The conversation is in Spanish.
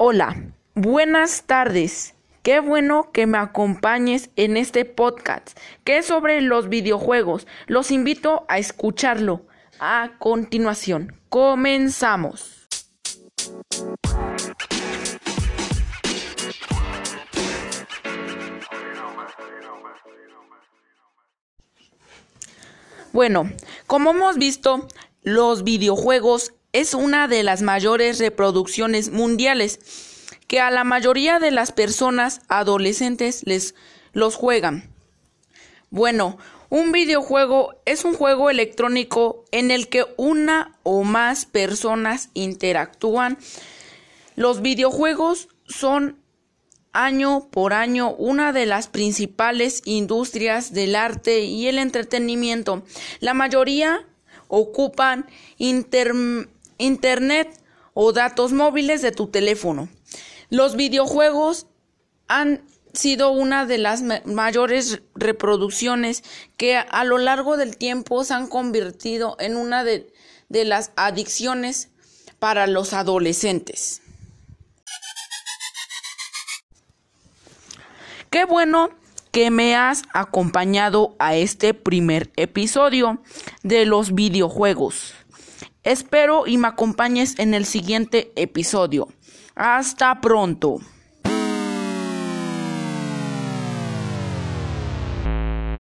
Hola, buenas tardes. Qué bueno que me acompañes en este podcast que es sobre los videojuegos. Los invito a escucharlo. A continuación, comenzamos. Bueno, como hemos visto, los videojuegos es una de las mayores reproducciones mundiales que a la mayoría de las personas adolescentes les los juegan. Bueno, un videojuego es un juego electrónico en el que una o más personas interactúan. Los videojuegos son año por año una de las principales industrias del arte y el entretenimiento. La mayoría ocupan internet o datos móviles de tu teléfono. Los videojuegos han sido una de las mayores reproducciones que a lo largo del tiempo se han convertido en una de, las adicciones para los adolescentes. Qué bueno que me has acompañado a este primer episodio de los videojuegos. Espero y me acompañes en el siguiente episodio. Hasta pronto.